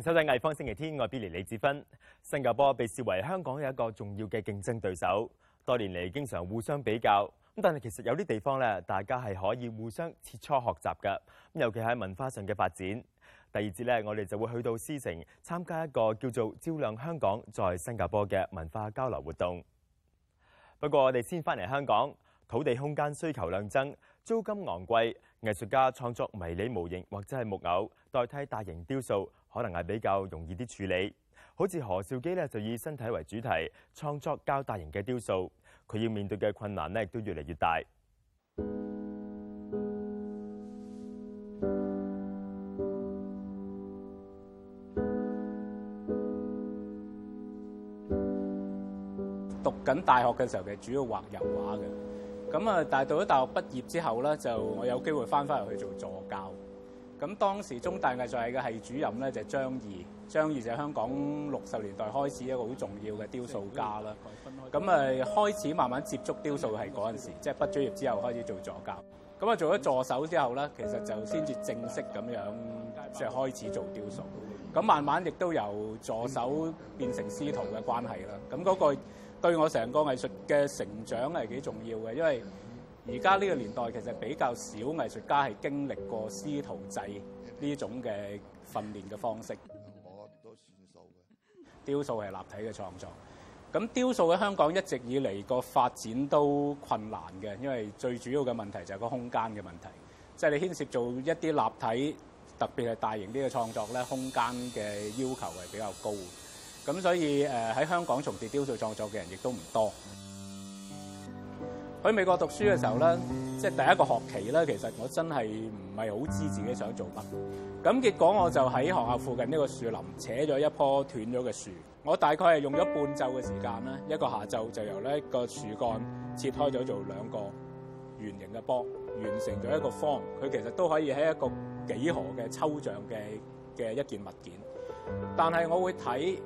收睇《艺方星期天，我 l 嚟李子芬。新加坡被视为香港有一个重要嘅竞争对手，多年嚟经常互相比较。咁但系其实有啲地方咧，大家系可以互相切磋学习噶。咁尤其喺文化上嘅发展。第二节咧，我哋就会去到狮城参加一个叫做《照亮香港》在新加坡嘅文化交流活动。不过我哋先翻嚟香港，土地空间需求量增，租金昂贵，艺术家创作迷你模型或者系木偶代替大型雕塑。可能系比较容易啲处理，好似何兆基咧就以身体为主题创作较大型嘅雕塑，佢要面对嘅困难咧亦都越嚟越大。读紧大学嘅时候，其实主要画油画嘅，咁啊，但系到咗大学毕业之后咧，就我有机会翻翻入去做助教。咁當時中大藝術系嘅係主任咧就係張義，張義就係香港六十年代開始一個好重要嘅雕塑家啦。咁誒開始慢慢接觸雕塑係嗰陣時，即係畢咗業之後開始做助教。咁啊做咗助手之後咧，其實就先至正式咁樣即係開始做雕塑。咁慢慢亦都由助手變成師徒嘅關係啦。咁嗰個對我成個藝術嘅成長係幾重要嘅，因為。而家呢個年代其實比較少藝術家係經歷過師徒制呢種嘅訓練嘅方式。我都算數嘅雕塑係立體嘅創作，咁雕塑喺香港一直以嚟個發展都困難嘅，因為最主要嘅問題就係個空間嘅問題，即係你牽涉做一啲立體，特別係大型啲嘅創作咧，空間嘅要求係比較高。咁所以誒喺香港從事雕塑創作嘅人亦都唔多。喺美國讀書嘅時候咧，即係第一個學期咧，其實我真係唔係好知自己想做乜。咁結果我就喺學校附近呢個樹林扯咗一棵斷咗嘅樹，我大概係用咗半晝嘅時間啦，一個下晝就由呢個樹幹切開咗做兩個圓形嘅波，完成咗一個方。佢其實都可以喺一個幾何嘅抽象嘅嘅一件物件。但係我會睇，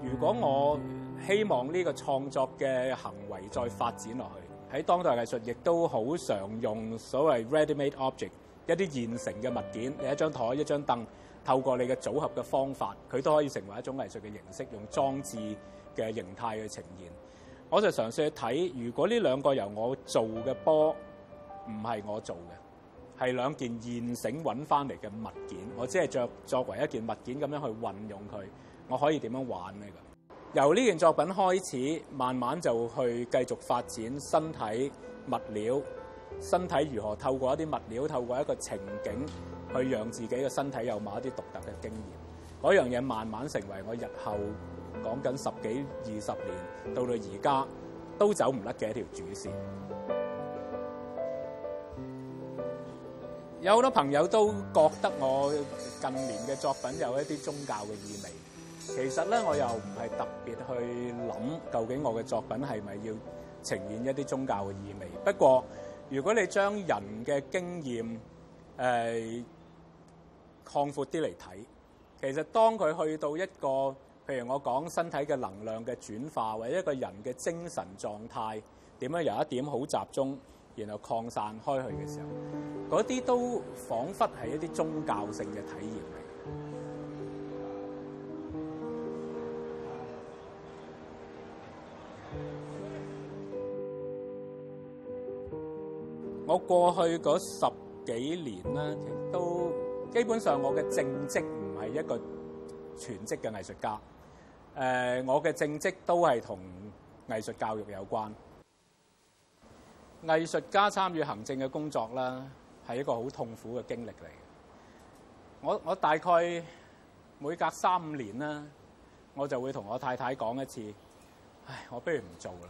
如果我希望呢個創作嘅行為再發展落去。喺當代藝術，亦都好常用所謂 ready-made object，一啲現成嘅物件，你一張台、一張凳，透過你嘅組合嘅方法，佢都可以成為一種藝術嘅形式，用裝置嘅形態去呈現。我就嘗試去睇，如果呢兩個由我做嘅波唔係我做嘅，係兩件現成揾翻嚟嘅物件，我只係著作為一件物件咁樣去運用佢，我可以點樣玩呢？由呢件作品開始，慢慢就去繼續發展身體物料，身體如何透過一啲物料，透過一個情景，去讓自己嘅身體有某一啲獨特嘅經驗。嗰樣嘢慢慢成為我日後講緊十幾二十年，到到而家都走唔甩嘅一條主線。有好多朋友都覺得我近年嘅作品有一啲宗教嘅意味。其實咧，我又唔係特別去諗究竟我嘅作品係咪要呈現一啲宗教嘅意味。不過，如果你將人嘅經驗誒擴闊啲嚟睇，其實當佢去到一個譬如我講身體嘅能量嘅轉化，或者一個人嘅精神狀態點樣由一點好集中，然後擴散開去嘅時候，嗰啲都彷彿係一啲宗教性嘅體驗。過去嗰十幾年啦，都基本上我嘅正職唔係一個全職嘅藝術家。誒，我嘅正職都係同藝術教育有關。藝術家參與行政嘅工作啦，係一個好痛苦嘅經歷嚟。我我大概每隔三五年啦，我就會同我太太講一次：，唉，我不如唔做啦，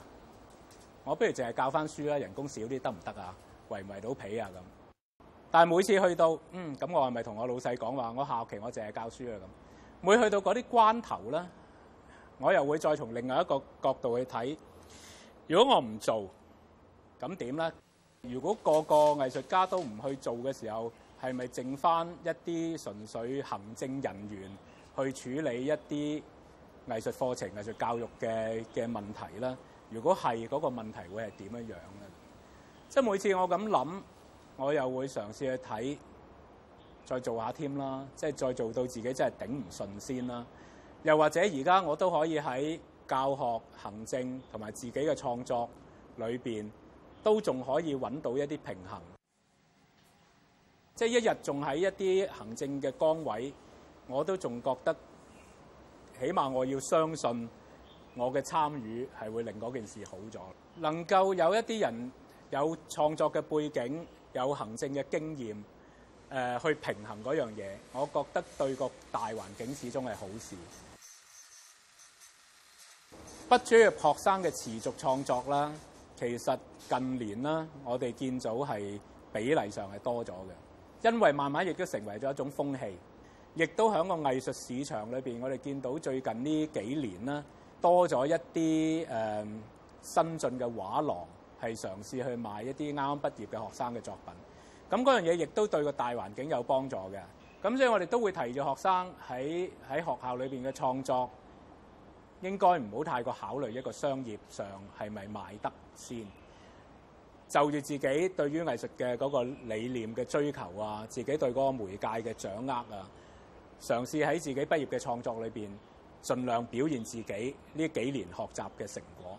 我不如淨係教翻書啦，人工少啲得唔得啊？圍唔維到皮啊咁？但係每次去到，嗯，咁我係咪同我老細講話？我下學期我淨係教書啊咁？每去到嗰啲關頭咧，我又會再從另外一個角度去睇。如果我唔做，咁點咧？如果個個藝術家都唔去做嘅時候，係咪剩翻一啲純粹行政人員去處理一啲藝術課程、藝術教育嘅嘅問題咧？如果係嗰個問題，會係點樣樣咧？即係每次我咁諗，我又會嘗試去睇，再做下添啦。即係再做到自己真係頂唔順先啦。又或者而家我都可以喺教學、行政同埋自己嘅創作裏邊，都仲可以揾到一啲平衡。即係一日仲喺一啲行政嘅崗位，我都仲覺得起碼我要相信我嘅參與係會令嗰件事好咗。能夠有一啲人。有創作嘅背景，有行政嘅經驗，誒去平衡嗰樣嘢，我覺得對個大環境始終係好事。不專業學生嘅持續創作啦，其實近年啦，我哋見到係比例上係多咗嘅，因為慢慢亦都成為咗一種風氣，亦都喺個藝術市場裏邊，我哋見到最近呢幾年啦，多咗一啲誒新進嘅畫廊。係嘗試去賣一啲啱啱畢業嘅學生嘅作品，咁嗰樣嘢亦都對個大環境有幫助嘅。咁所以我哋都會提住學生喺喺學校裏邊嘅創作，應該唔好太過考慮一個商業上係咪賣得先，就住自己對於藝術嘅嗰個理念嘅追求啊，自己對嗰個媒介嘅掌握啊，嘗試喺自己畢業嘅創作裏邊，盡量表現自己呢幾年學習嘅成果。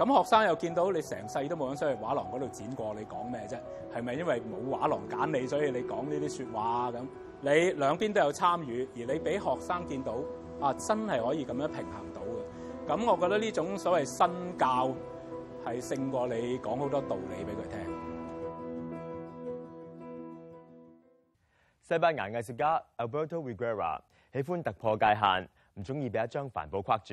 咁學生又見到你成世都冇喺想去畫廊嗰度剪過，你講咩啫？係咪因為冇畫廊揀你，所以你講呢啲说話咁你兩邊都有參與，而你俾學生見到啊，真係可以咁樣平衡到嘅。咁我覺得呢種所謂新教係勝過你講好多道理俾佢聽。西班牙藝術家 Alberto r i d r i g a r a 喜歡突破界限，唔中意俾一張帆布框住。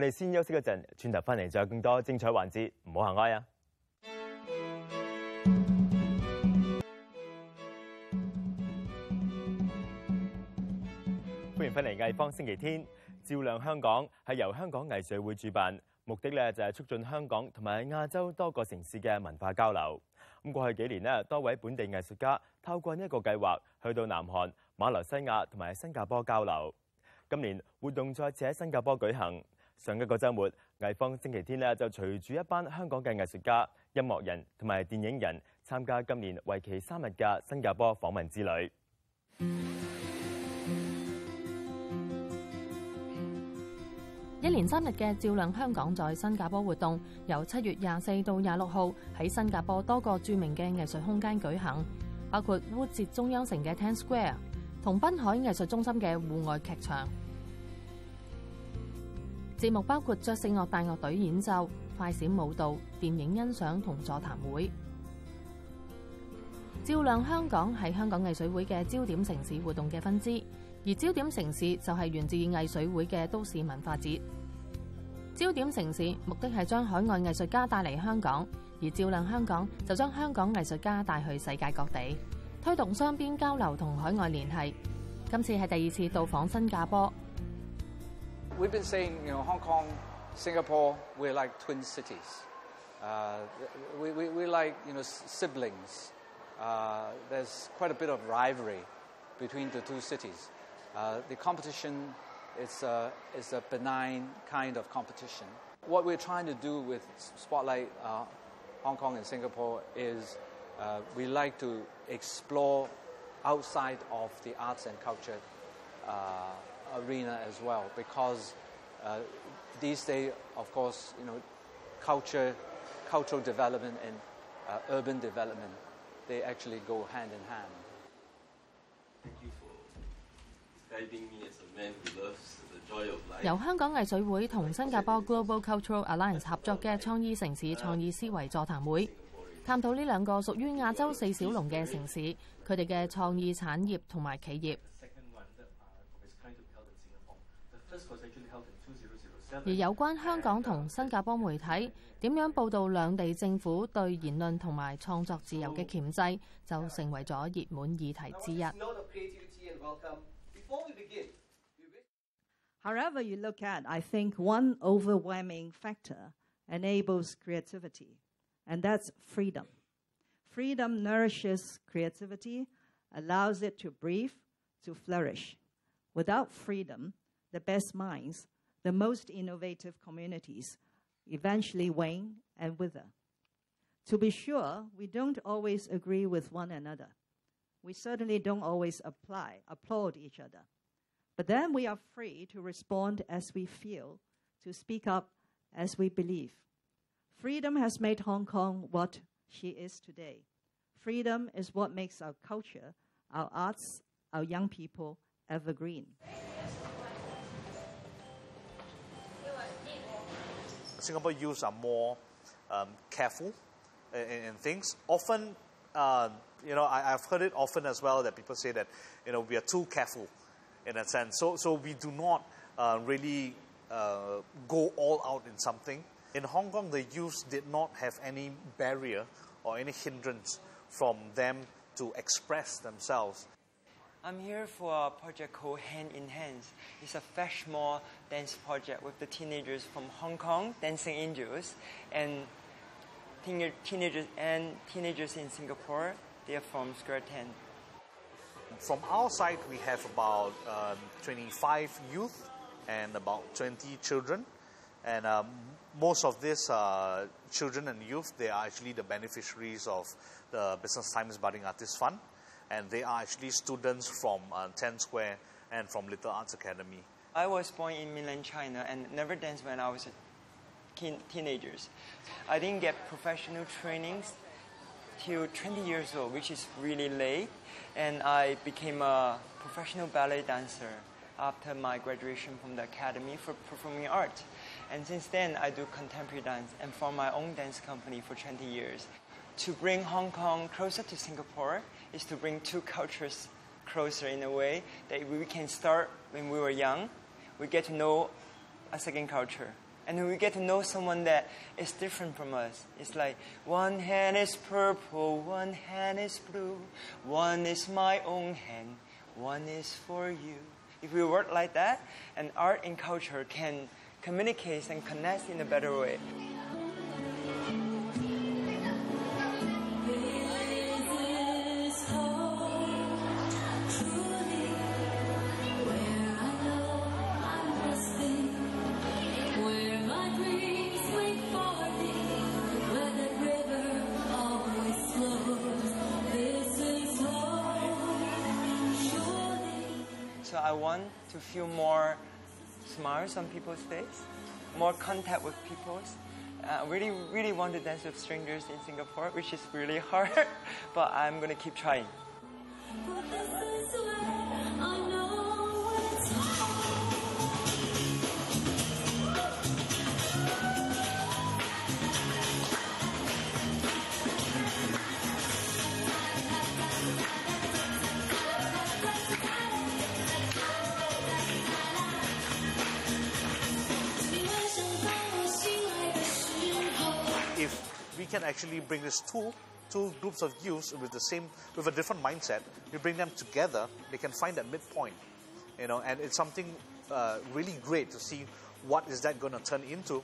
我哋先休息一陣，轉頭翻嚟再有更多精彩環節，唔好行開啊！歡迎返嚟《藝方星期天》，照亮香港係由香港藝術會主辦，目的咧就係促進香港同埋亞洲多個城市嘅文化交流。咁過去幾年咧，多位本地藝術家透過呢一個計劃去到南韓、馬來西亞同埋新加坡交流。今年活動再次喺新加坡舉行。上一個週末，藝方星期天咧就隨住一班香港嘅藝術家、音樂人同埋電影人參加今年為期三日嘅新加坡訪問之旅。一連三日嘅照亮香港在新加坡活動，由七月廿四到廿六號喺新加坡多個著名嘅藝術空間舉行，包括烏节中央城嘅 Ten Square 同濱海藝術中心嘅戶外劇場。节目包括爵士乐大乐队演奏、快闪舞蹈、电影欣赏同座谈会。照亮香港系香港艺水会嘅焦点城市活动嘅分支，而焦点城市就系源自艺水会嘅都市文化节。焦点城市目的系将海外艺术家带嚟香港，而照亮香港就将香港艺术家带去世界各地，推动双边交流同海外联系。今次系第二次到访新加坡。we've been saying, you know, Hong Kong, Singapore, we're like twin cities. Uh, we, we, we're like, you know, siblings. Uh, there's quite a bit of rivalry between the two cities. Uh, the competition is a, is a benign kind of competition. What we're trying to do with Spotlight uh, Hong Kong and Singapore is uh, we like to explore outside of the arts and culture uh, arena as well because uh, these days, of course, you know, culture, cultural development and uh, urban development, they actually go hand in hand. Thank you for guiding me as a man who loves 由香港藝水會同新加坡 Global Cultural Alliance 合作嘅创意城市创意思维座谈会，探讨呢两个属于亚洲四小龙嘅城市，佢哋嘅创意产业同埋企业。而有關香港同新加坡媒體點樣報導兩地政府對言論同埋創作自由嘅鉗制，就成為咗熱門議題之一。However you look at, I think one overwhelming factor enables creativity, and that's freedom. Freedom nourishes creativity, allows it to breathe, to flourish. Without freedom, the best minds the most innovative communities eventually wane and wither. To be sure, we don't always agree with one another. We certainly don't always apply, applaud each other. But then we are free to respond as we feel, to speak up as we believe. Freedom has made Hong Kong what she is today. Freedom is what makes our culture, our arts, our young people evergreen. Singapore youths are more um, careful in, in, things. Often, uh, you know, I, have heard it often as well that people say that, you know, we are too careful in a sense. So, so we do not uh, really uh, go all out in something. In Hong Kong, the youths did not have any barrier or any hindrance from them to express themselves. I'm here for a project called Hand in Hands. It's a Freshmore dance project with the teenagers from Hong Kong, Dancing Angels, and teen- teenagers and teenagers in Singapore. They are from Square 10. From our side, we have about uh, 25 youth and about 20 children, and um, most of these uh, children and youth they are actually the beneficiaries of the Business Times Budding Artists Fund and they are actually students from uh, Ten Square and from Little Arts Academy. I was born in mainland China and never danced when I was a teen- teenager. I didn't get professional trainings till 20 years old, which is really late, and I became a professional ballet dancer after my graduation from the Academy for Performing Art. And since then, I do contemporary dance and form my own dance company for 20 years. To bring Hong Kong closer to Singapore, is to bring two cultures closer in a way that we can start when we were young. We get to know a second culture. And we get to know someone that is different from us. It's like one hand is purple, one hand is blue, one is my own hand, one is for you. If we work like that, and art and culture can communicate and connect in a better way. to feel more smiles on people's face, more contact with people. I uh, really, really want to dance with strangers in Singapore, which is really hard, but I'm going to keep trying. can actually bring this two, two groups of youths with the same with a different mindset you bring them together they can find that midpoint you know and it's something uh, really great to see what is that going to turn into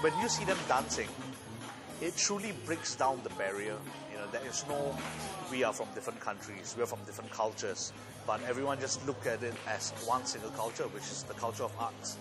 when you see them dancing it truly breaks down the barrier there is no, we are from different countries, we are from different cultures, but everyone just look at it as one single culture, which is the culture of arts.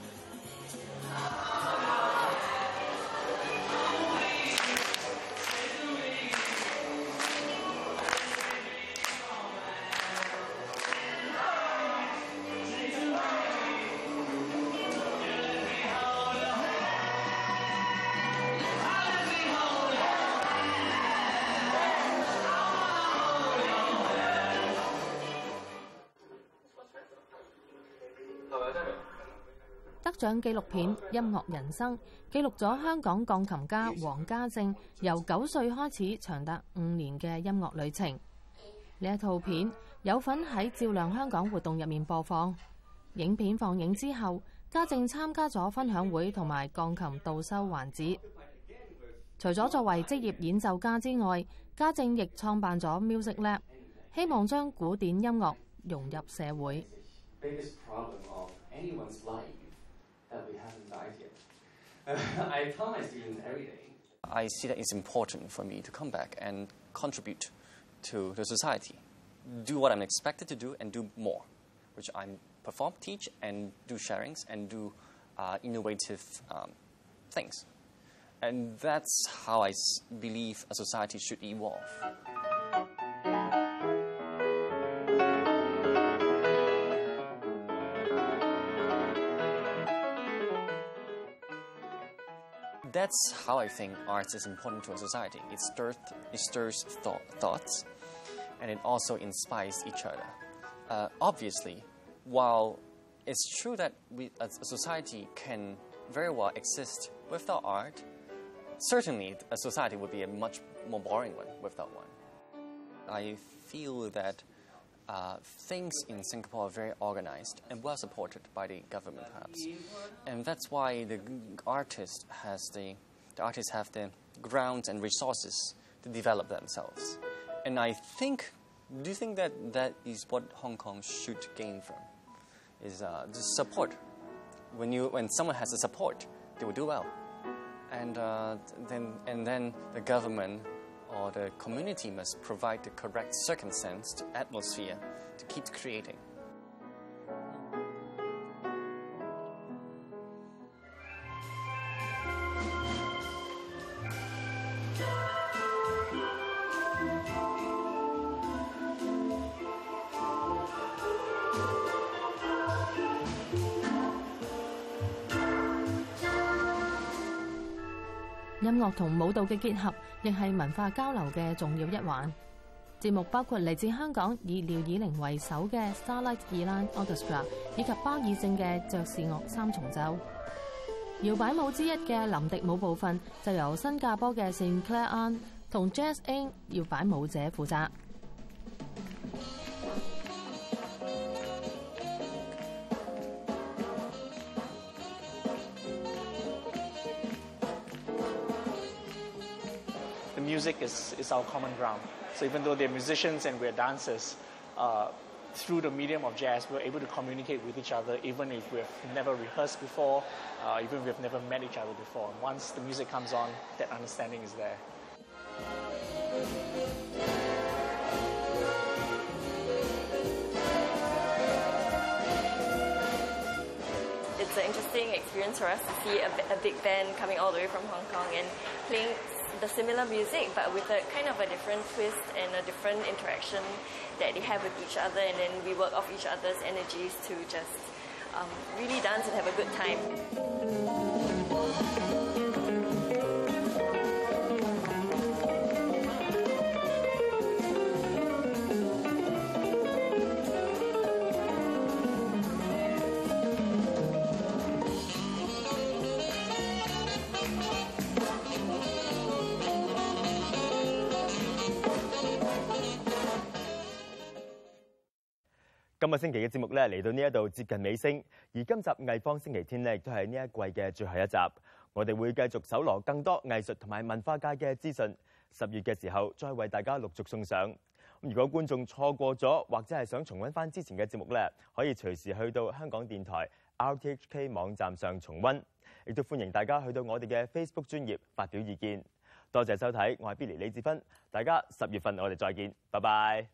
《像紀錄片音樂人生》記錄咗香港鋼琴家黃家正由九歲開始，長達五年嘅音樂旅程。呢一套片有份喺照亮香港活動入面播放。影片放映之後，家正參加咗分享會同埋鋼琴導修環节。除咗作為職業演奏家之外，家正亦創辦咗 Music Lab，希望將古典音樂融入社會。that we haven't died yet. I tell my students every day. I see that it's important for me to come back and contribute to the society, do what I'm expected to do, and do more, which I perform, teach, and do sharings and do uh, innovative um, things. And that's how I believe a society should evolve. that's how I think art is important to a society. It stirs, it stirs thought, thoughts, and it also inspires each other. Uh, obviously, while it's true that we, a society can very well exist without art, certainly a society would be a much more boring one without one. I feel that uh, things in Singapore are very organized and well supported by the government, perhaps. And that's why the artist has the, the artists have the grounds and resources to develop themselves. And I think, do you think that that is what Hong Kong should gain from? Is uh, the support. When you when someone has the support, they will do well, and uh, then and then the government or the community must provide the correct circumstance to atmosphere to keep creating. 音乐同舞蹈嘅结合，亦系文化交流嘅重要一环。节目包括嚟自香港以廖以宁为首嘅 Starlight i e l a n d Orchestra，以及巴尔正嘅爵士乐三重奏。摇摆舞之一嘅林迪舞部分，就由新加坡嘅 Sinclair 同 Jazzin 摇摆舞者负责。the music is, is our common ground. So even though they're musicians and we're dancers, uh, through the medium of jazz, we're able to communicate with each other, even if we've never rehearsed before, uh, even if we've never met each other before. And once the music comes on, that understanding is there. It's an interesting experience for us to see a, a big band coming all the way from Hong Kong and playing the similar music, but with a kind of a different twist and a different interaction that they have with each other, and then we work off each other's energies to just um, really dance and have a good time. 今个星期嘅节目咧嚟到呢一度接近尾声，而今集艺方星期天咧亦都系呢一季嘅最后一集。我哋会继续搜罗更多艺术同埋文化界嘅资讯。十月嘅时候再为大家陆续送上。如果观众错过咗或者系想重温翻之前嘅节目咧，可以随时去到香港电台 RTHK 网站上重温，亦都欢迎大家去到我哋嘅 Facebook 专业发表意见。多谢收睇，我系 Billy 李志芬，大家十月份我哋再见，拜拜。